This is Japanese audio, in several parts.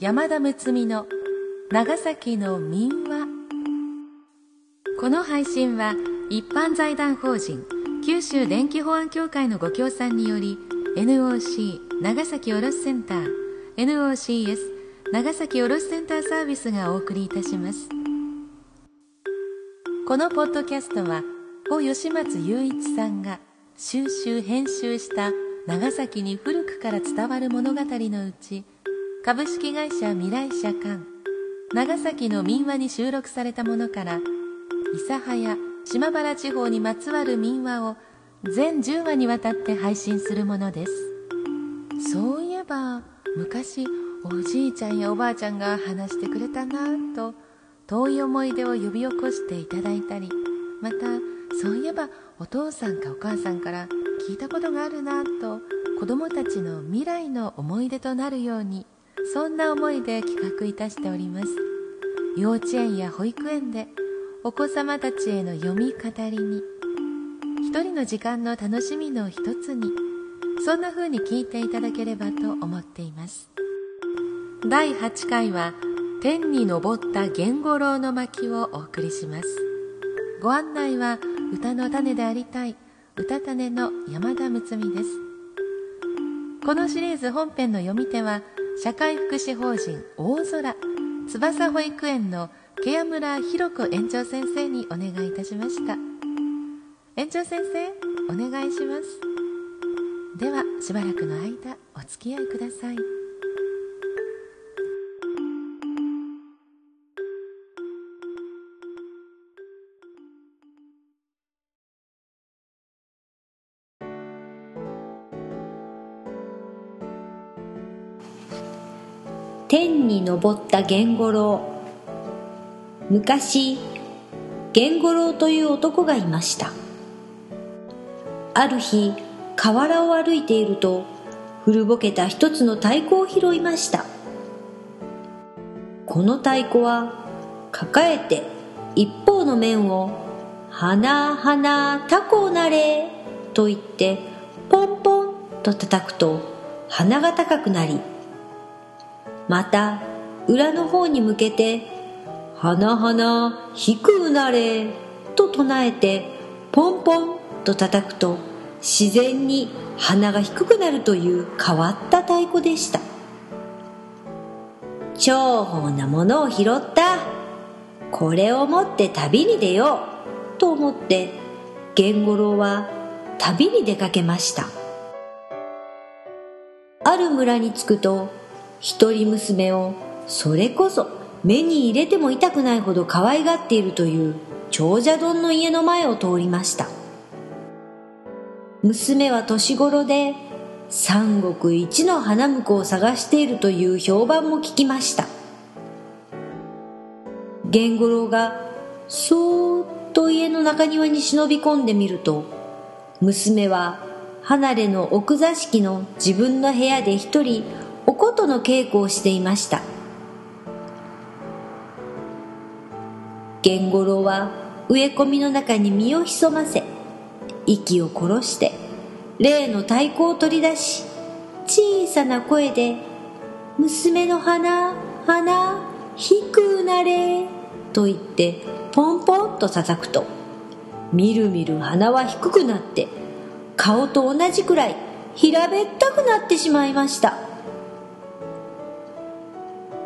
山田睦美の長崎の民話。この配信は一般財団法人九州電気保安協会のご協賛により NOC 長崎卸センター NOCS 長崎卸センターサービスがお送りいたします。このポッドキャストは小吉松雄一さんが収集編集した長崎に古くから伝わる物語のうち株式会社未来社館。長崎の民話に収録されたものから諫早島原地方にまつわる民話を全10話にわたって配信するものです。そういえば昔おじいちゃんやおばあちゃんが話してくれたなぁと遠い思い出を呼び起こしていただいたりまたそういえばお父さんかお母さんから聞いたことがあるなぁと子供たちの未来の思い出となるようにそんな思いで企画いたしております。幼稚園や保育園でお子様たちへの読み語りに一人の時間の楽しみの一つにそんな風に聞いていただければと思っています。第8回は天に昇った源五郎の巻をお送りします。ご案内は歌の種でありたい歌種の山田睦美です。このシリーズ本編の読み手は社会福祉法人大空翼保育園のケア村弘子園長先生にお願いいたしました。園長先生お願いします。ではしばらくの間お付き合いください。天に昇った源五郎。昔源五郎という男がいました。ある日河原を歩いていると古ぼけた一つの太鼓を拾いました。この太鼓は抱えて一方の面を「花花タコなれ」と言ってポンポンと叩くと鼻が高くなりまた裏の方に向けて「花々低くなれ」と唱えてポンポンと叩くと自然に鼻が低くなるという変わった太鼓でした。重宝なものを拾った。これを持って旅に出よう。と思って源五郎は旅に出かけました。ある村に着くと一人娘をそれこそ目に入れても痛くないほど可愛がっているという長者丼の家の前を通りました。娘は年頃で三国一の花婿を探しているという評判も聞きました。源五郎がそーっと家の中庭に忍び込んでみると娘は離れの奥座敷の自分の部屋で一人お琴の稽古をしていました。源五郎は植え込みの中に身を潜ませ息を殺して例の太鼓を取り出し小さな声で「娘の花花低くなれ」と言ってポンポンと叩くとみるみる鼻は低くなって顔と同じくらい平べったくなってしまいました。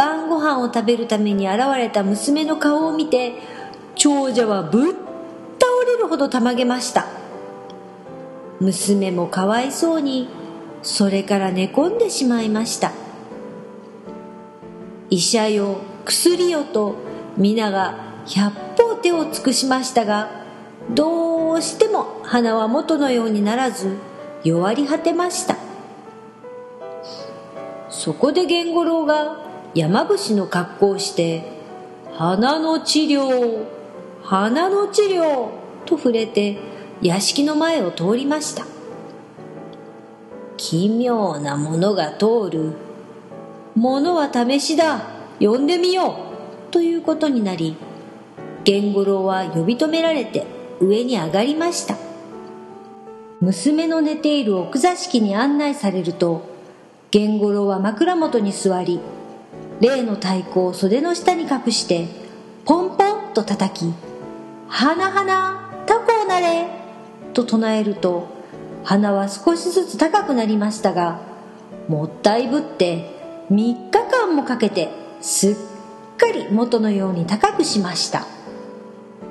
晩ご飯を食べるために現れた娘の顔を見て長者はぶっ倒れるほどたまげました。娘もかわいそうにそれから寝込んでしまいました。医者よ薬よと皆が百方手を尽くしましたがどうしても鼻は元のようにならず弱り果てました。そこで源五郎が山伏の格好をして「鼻の治療鼻の治療」と触れて屋敷の前を通りました。奇妙なものが通る。ものは試しだ。呼んでみよう。ということになり源五郎は呼び止められて上に上がりました。娘の寝ている奥座敷に案内されると源五郎は枕元に座り例の太鼓を袖の下に隠してポンポンと叩き「花花タコをなれ!」と唱えると花は少しずつ高くなりましたがもったいぶって3日間もかけてすっかり元のように高くしました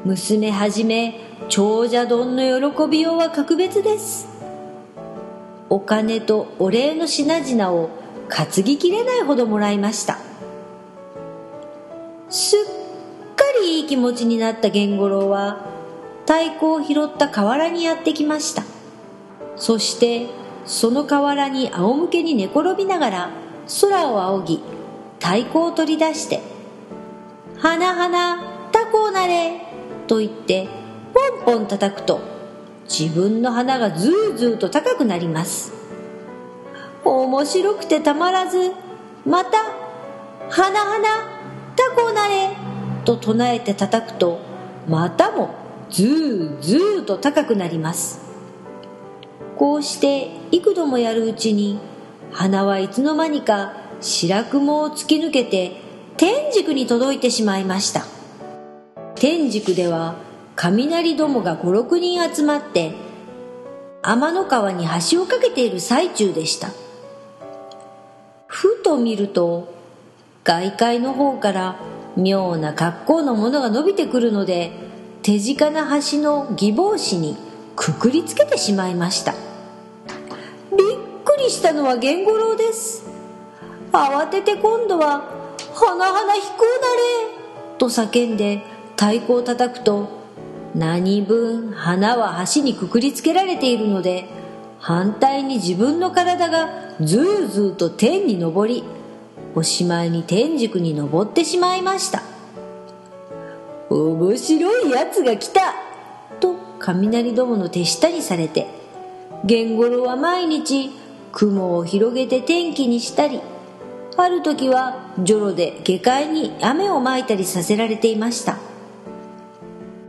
娘はじめ長者丼の喜びようは格別ですお金とお礼の品々を担ぎきれないほどもらいました。すっかりいい気持ちになった源五郎は太鼓を拾った河原にやってきました。そしてその河原に仰向けに寝転びながら空を仰ぎ太鼓を取り出して「花花タコなれ」と言ってポンポン叩くと自分の花がずーずーと高くなります。面白くてたまらずまた「花花タコなれ」と唱えて叩くとまたもずーずーと高くなります。こうして幾度もやるうちに花はいつの間にか白雲を突き抜けて天竺に届いてしまいました。天竺では雷どもが56人集まって天の川に橋を架けている最中でした。ふと見ると外界の方から妙な格好のものが伸びてくるので手近な橋の義帽子にくくりつけてしまいましたびっくりしたのは源五郎です慌てて今度は「花々飛行なれ!」と叫んで太鼓を叩くと何分花は橋にくくりつけられているので反対に自分の体がずーずーと天に昇りおしまいに天竺に登ってしまいました。面白いやつが来たと雷どもの手下にされて源五郎は毎日雲を広げて天気にしたりある時はジョロで下界に雨をまいたりさせられていました。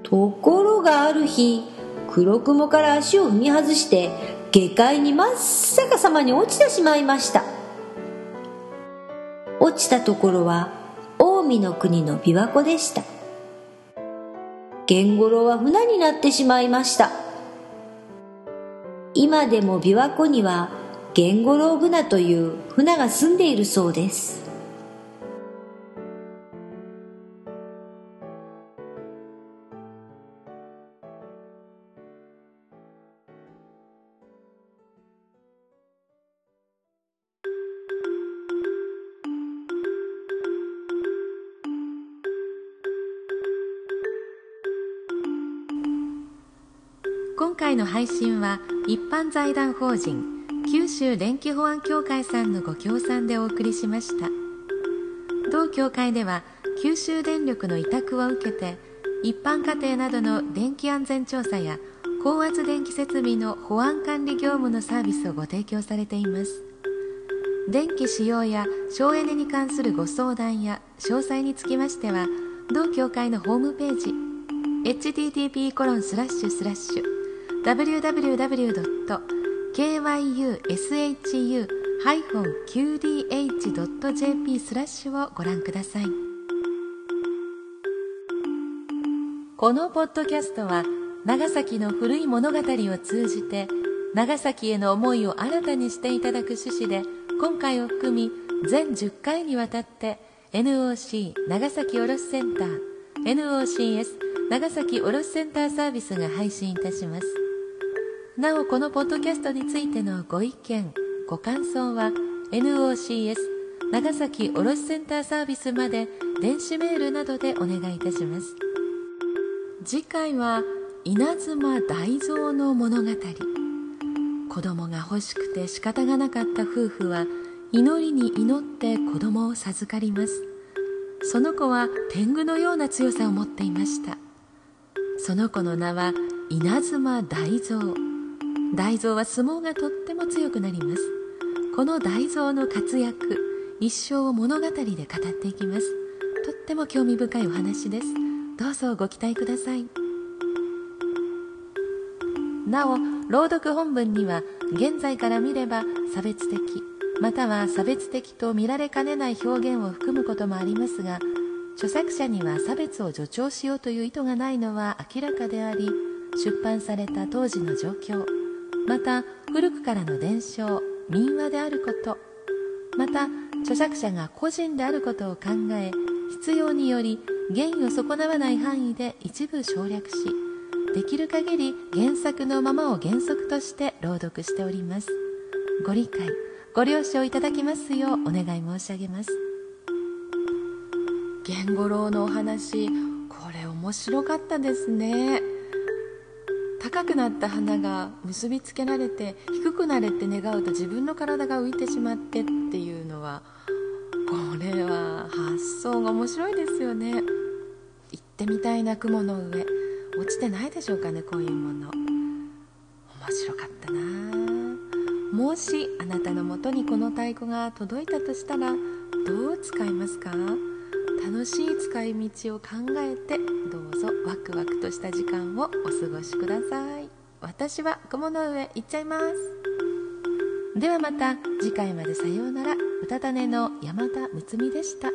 ところがある日黒雲から足を踏み外して下界に真っ逆さまに落ちてしまいました。落ちたところは近江の国の琵琶湖でした。源五郎は船になってしまいました。今でも琵琶湖には源五郎船という船が住んでいるそうです。今回の配信は一般財団法人九州電気保安協会さんのご協賛でお送りしました。同協会では九州電力の委託を受けて一般家庭などの電気安全調査や高圧電気設備の保安管理業務のサービスをご提供されています。電気使用や省エネに関するご相談や詳細につきましては同協会のホームページ http コロンスラッシュスラッシュ www.kyushu-qdh.jp スラッシュをご覧ください。このポッドキャストは長崎の古い物語を通じて長崎への思いを新たにしていただく趣旨で今回を含み全10回にわたって NOC 長崎卸センター NOCS 長崎卸センターサービスが配信いたします。なおこのポッドキャストについてのご意見ご感想は NOCS 長崎卸センターサービスまで電子メールなどでお願いいたします。次回は稲妻大蔵の物語。子供が欲しくて仕方がなかった夫婦は祈りに祈って子供を授かります。その子は天狗のような強さを持っていました。その子の名は稲妻大蔵。大蔵は相撲がとっても強くなります。この大蔵の活躍一生を物語で語っていきます。とっても興味深いお話です。どうぞご期待ください。なお朗読本文には現在から見れば差別的または差別的と見られかねない表現を含むこともありますが著作者には差別を助長しようという意図がないのは明らかであり出版された当時の状況。また古くからの伝承民話であることまた著作者が個人であることを考え必要により原意を損なわない範囲で一部省略しできる限り原作のままを原則として朗読しております。ご理解ご了承いただきますようお願い申し上げます。源五郎のお話これ面白かったですね。高くなった花が結びつけられて低くなれって願うと自分の体が浮いてしまってっていうのはこれは発想が面白いですよね。行ってみたいな雲の上落ちてないでしょうかねこういうもの。面白かったな。もしあなたのもとにこの太鼓が届いたとしたらどう使いますか？楽しい使い道を考えてどうぞワクワクとした時間をお過ごしください。私は雲の上行っちゃいます。ではまた次回までさようなら。うたた寝の山田睦美でした。